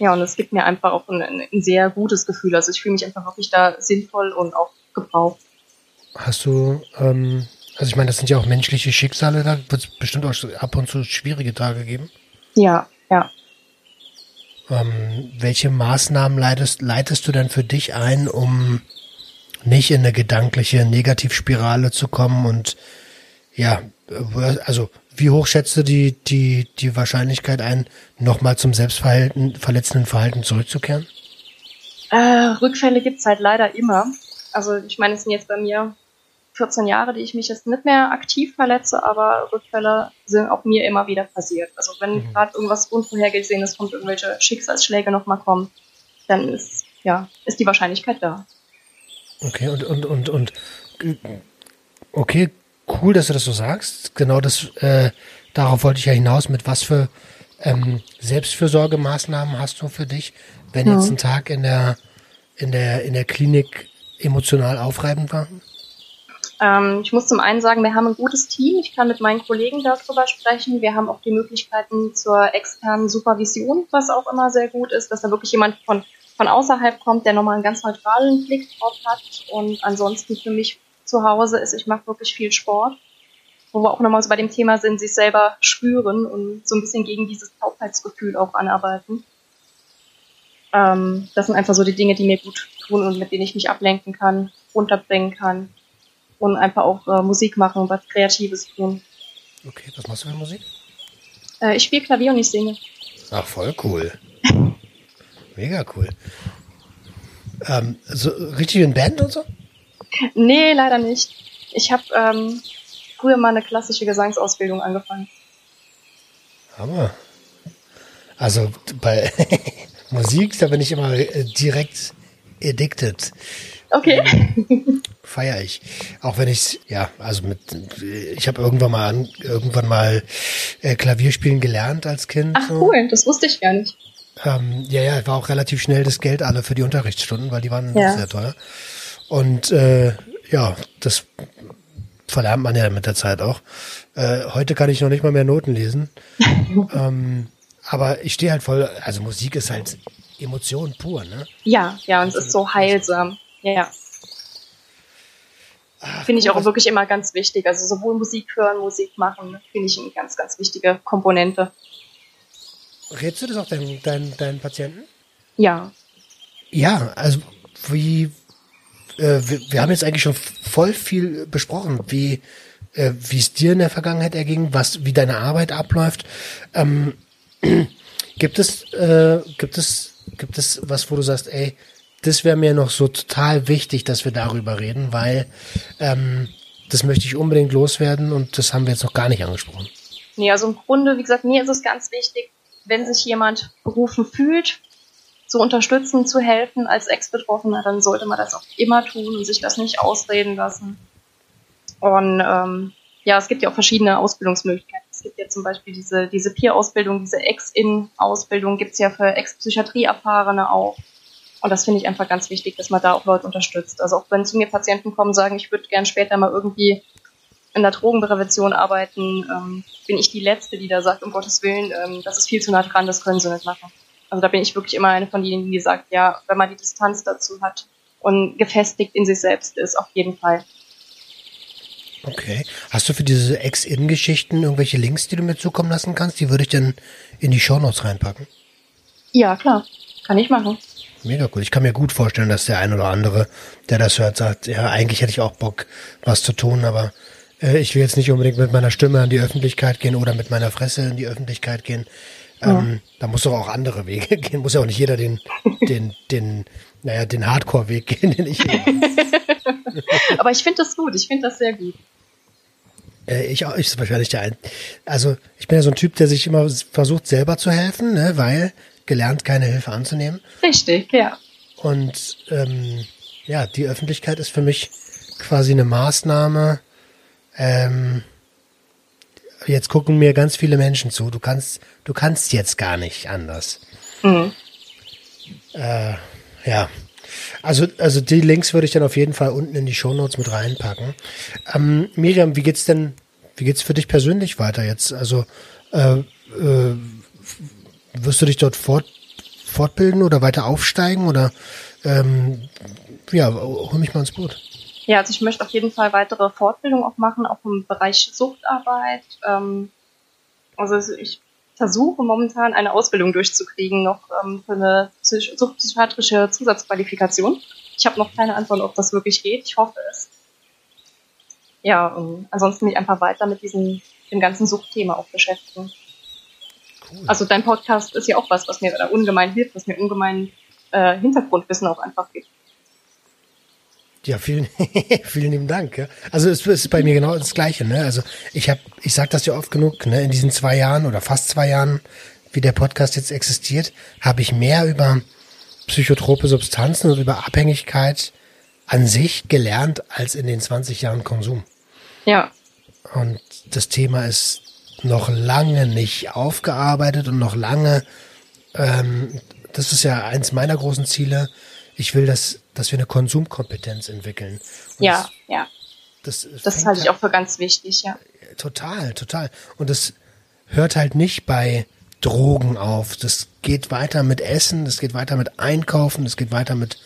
Speaker 2: Ja, und es gibt mir einfach auch ein, ein sehr gutes Gefühl. Also ich fühle mich einfach wirklich da sinnvoll und auch gebraucht.
Speaker 3: Hast du, ähm, also ich meine, das sind ja auch menschliche Schicksale, da wird es bestimmt auch ab und zu schwierige Tage geben.
Speaker 2: Ja, ja.
Speaker 3: Ähm, welche Maßnahmen leitest, leitest du denn für dich ein, um nicht in eine gedankliche Negativspirale zu kommen und ja, also wie hoch schätzt du die, die, die Wahrscheinlichkeit ein, nochmal zum selbstverletzenden Verhalten zurückzukehren?
Speaker 2: Äh, Rückfälle gibt's halt leider immer. Also ich meine, es sind jetzt bei mir 14 Jahre, die ich mich jetzt nicht mehr aktiv verletze, aber Rückfälle sind auch mir immer wieder passiert. Also wenn mhm. gerade irgendwas Unvorhergesehenes kommt, irgendwelche Schicksalsschläge nochmal kommen, dann ist, ja, ist die Wahrscheinlichkeit da.
Speaker 3: Okay, und, und, und, und, okay, cool, dass du das so sagst. Genau das, äh, darauf wollte ich ja hinaus. Mit was für ähm, Selbstfürsorgemaßnahmen hast du für dich, wenn ja. jetzt ein Tag in der, in der, in der Klinik emotional aufreibend war?
Speaker 2: Ähm, ich muss zum einen sagen, wir haben ein gutes Team. Ich kann mit meinen Kollegen darüber sprechen. Wir haben auch die Möglichkeiten zur externen Supervision, was auch immer sehr gut ist, dass da wirklich jemand von, von außerhalb kommt, der nochmal einen ganz neutralen Blick drauf hat. Und ansonsten für mich zu Hause ist, ich mache wirklich viel Sport, wo wir auch nochmal so bei dem Thema sind, sich selber spüren und so ein bisschen gegen dieses Taubheitsgefühl auch anarbeiten. Ähm, das sind einfach so die Dinge, die mir gut tun und mit denen ich mich ablenken kann, runterbringen kann und einfach auch äh, Musik machen, was Kreatives tun.
Speaker 3: Okay, was machst du für Musik?
Speaker 2: Äh, ich spiele Klavier und ich singe.
Speaker 3: Ach, voll cool. Mega cool. Ähm, so richtig in Band und so?
Speaker 2: Nee, leider nicht. Ich habe ähm, früher mal eine klassische Gesangsausbildung angefangen.
Speaker 3: Hammer. Also bei Musik, da bin ich immer äh, direkt addicted.
Speaker 2: Okay.
Speaker 3: Ähm, Feier ich. Auch wenn ich ja, also mit ich habe irgendwann mal an, irgendwann mal äh, Klavierspielen gelernt als Kind.
Speaker 2: Ach so. cool, das wusste ich gar nicht.
Speaker 3: Ähm, ja, ja, war auch relativ schnell das Geld alle für die Unterrichtsstunden, weil die waren ja. sehr teuer. Und äh, ja, das verlernt man ja mit der Zeit auch. Äh, heute kann ich noch nicht mal mehr Noten lesen. ähm, aber ich stehe halt voll, also Musik ist halt Emotion pur, ne?
Speaker 2: Ja, ja, und es ist so heilsam. Ja. Finde ich auch wirklich immer ganz wichtig. Also sowohl Musik hören, Musik machen, finde ich eine ganz, ganz wichtige Komponente.
Speaker 3: Rätst du das auch deinen, deinen, deinen Patienten?
Speaker 2: Ja.
Speaker 3: Ja, also wie äh, wir, haben jetzt eigentlich schon voll viel besprochen, wie äh, es dir in der Vergangenheit erging, was wie deine Arbeit abläuft. Ähm, gibt es äh, gibt es gibt es was, wo du sagst, ey, das wäre mir noch so total wichtig, dass wir darüber reden, weil ähm, das möchte ich unbedingt loswerden und das haben wir jetzt noch gar nicht angesprochen.
Speaker 2: Nee, also im Grunde, wie gesagt, mir ist es ganz wichtig, wenn sich jemand berufen fühlt, zu unterstützen, zu helfen als Ex-Betroffener, dann sollte man das auch immer tun und sich das nicht ausreden lassen. Und ähm, ja, es gibt ja auch verschiedene Ausbildungsmöglichkeiten. Es gibt ja zum Beispiel diese, diese Peer-Ausbildung, diese Ex-In-Ausbildung gibt es ja für Ex-Psychiatrie-Erfahrene auch. Und das finde ich einfach ganz wichtig, dass man da auch Leute unterstützt. Also auch wenn zu mir Patienten kommen, sagen, ich würde gern später mal irgendwie in der Drogenprävention arbeiten, ähm, bin ich die Letzte, die da sagt, um Gottes Willen, ähm, das ist viel zu nah dran, das können sie nicht machen. Also da bin ich wirklich immer eine von denen, die sagt, ja, wenn man die Distanz dazu hat und gefestigt in sich selbst ist, auf jeden Fall.
Speaker 3: Okay. Hast du für diese Ex-In-Geschichten irgendwelche Links, die du mir zukommen lassen kannst? Die würde ich dann in die Shownotes reinpacken.
Speaker 2: Ja, klar. Kann ich machen.
Speaker 3: Mega cool. Ich kann mir gut vorstellen, dass der ein oder andere, der das hört, sagt, ja, eigentlich hätte ich auch Bock, was zu tun, aber äh, ich will jetzt nicht unbedingt mit meiner Stimme an die Öffentlichkeit gehen oder mit meiner Fresse in die Öffentlichkeit gehen. Ähm, ja. Da muss doch auch andere Wege gehen. Muss ja auch nicht jeder den, den, den, naja, den Hardcore-Weg gehen, den ich
Speaker 2: Aber ich finde das gut. Ich finde das sehr gut.
Speaker 3: Äh, ich auch, ich wahrscheinlich der ein. Also, ich bin ja so ein Typ, der sich immer versucht, selber zu helfen, ne, weil gelernt, keine Hilfe anzunehmen.
Speaker 2: Richtig, ja.
Speaker 3: Und ähm, ja, die Öffentlichkeit ist für mich quasi eine Maßnahme. Ähm, jetzt gucken mir ganz viele Menschen zu. Du kannst, du kannst jetzt gar nicht anders. Mhm. Äh, ja. Also, also die Links würde ich dann auf jeden Fall unten in die Shownotes mit reinpacken. Ähm, Miriam, wie geht's denn, wie geht's für dich persönlich weiter jetzt? Also äh, äh, wirst du dich dort fort, fortbilden oder weiter aufsteigen oder ähm, ja, hol mich mal ins Boot.
Speaker 2: Ja, also ich möchte auf jeden Fall weitere Fortbildung auch machen, auch im Bereich Suchtarbeit. Ähm, also ich versuche momentan eine Ausbildung durchzukriegen, noch ähm, für eine suchtpsychiatrische Zusatzqualifikation. Ich habe noch keine Antwort, ob das wirklich geht. Ich hoffe es. Ja, und ansonsten mich einfach weiter mit diesem dem ganzen Suchtthema auch beschäftigen. Cool. Also dein Podcast ist ja auch was, was mir ungemein hilft, was mir ungemein äh, Hintergrundwissen auch einfach gibt.
Speaker 3: Ja, vielen, vielen lieben Dank. Ja. Also es ist bei mir genau das Gleiche. Ne? Also ich habe, ich sage das ja oft genug. Ne? In diesen zwei Jahren oder fast zwei Jahren, wie der Podcast jetzt existiert, habe ich mehr über psychotrope Substanzen und über Abhängigkeit an sich gelernt als in den 20 Jahren Konsum.
Speaker 2: Ja.
Speaker 3: Und das Thema ist noch lange nicht aufgearbeitet und noch lange, ähm, das ist ja eins meiner großen Ziele. Ich will, dass, dass wir eine Konsumkompetenz entwickeln.
Speaker 2: Und ja, das, ja. Das, das halte ich halt auch für ganz wichtig, ja.
Speaker 3: Total, total. Und das hört halt nicht bei Drogen auf. Das geht weiter mit Essen, das geht weiter mit Einkaufen, das geht weiter mit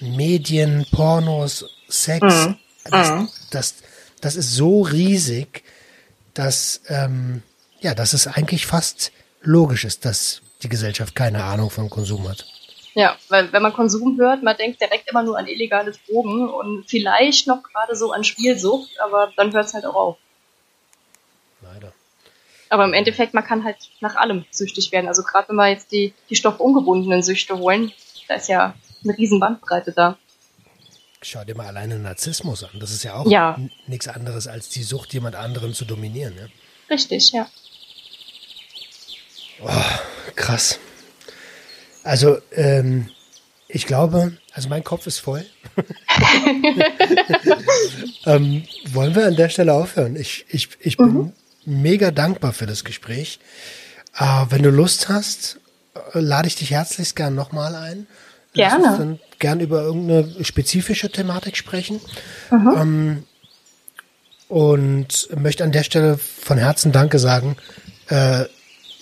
Speaker 3: Medien, Pornos, Sex. Mhm. Das, mhm. das, das ist so riesig dass, ähm, ja, dass es eigentlich fast logisch ist, dass die Gesellschaft keine Ahnung von Konsum hat.
Speaker 2: Ja, weil wenn man Konsum hört, man denkt direkt immer nur an illegale Drogen und vielleicht noch gerade so an Spielsucht, aber dann hört es halt auch auf.
Speaker 3: Leider.
Speaker 2: Aber im Endeffekt, man kann halt nach allem süchtig werden. Also gerade wenn wir jetzt die, die stoffungebundenen Süchte holen, da ist ja eine riesen Bandbreite da.
Speaker 3: Schau dir mal alleine Narzissmus an. Das ist ja auch
Speaker 2: ja.
Speaker 3: nichts anderes als die Sucht, jemand anderen zu dominieren. Ja?
Speaker 2: Richtig, ja.
Speaker 3: Oh, krass. Also, ähm, ich glaube, also mein Kopf ist voll. ähm, wollen wir an der Stelle aufhören? Ich, ich, ich bin mhm. mega dankbar für das Gespräch. Äh, wenn du Lust hast, äh, lade ich dich herzlichst gern nochmal ein.
Speaker 2: Gerne. Dann
Speaker 3: gern über irgendeine spezifische Thematik sprechen. Mhm. Ähm, und möchte an der Stelle von Herzen Danke sagen. Äh,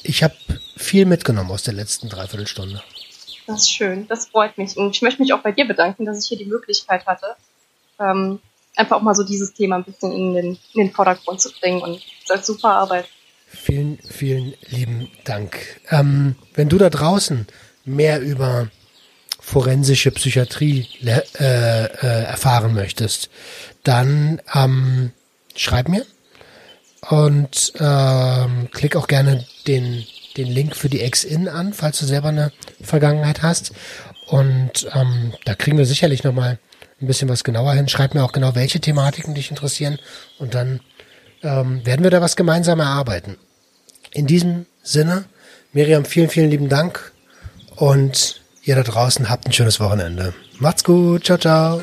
Speaker 3: ich habe viel mitgenommen aus der letzten Dreiviertelstunde.
Speaker 2: Das ist schön, das freut mich. Und ich möchte mich auch bei dir bedanken, dass ich hier die Möglichkeit hatte, ähm, einfach auch mal so dieses Thema ein bisschen in den, in den Vordergrund zu bringen. Und das ist super Arbeit.
Speaker 3: Vielen, vielen lieben Dank. Ähm, wenn du da draußen mehr über forensische Psychiatrie äh, äh, erfahren möchtest, dann ähm, schreib mir und ähm, klick auch gerne den, den Link für die Ex-In an, falls du selber eine Vergangenheit hast. Und ähm, da kriegen wir sicherlich nochmal ein bisschen was genauer hin. Schreib mir auch genau, welche Thematiken dich interessieren und dann ähm, werden wir da was gemeinsam erarbeiten. In diesem Sinne, Miriam, vielen, vielen lieben Dank und ihr da draußen habt ein schönes Wochenende. Macht's gut, ciao, ciao.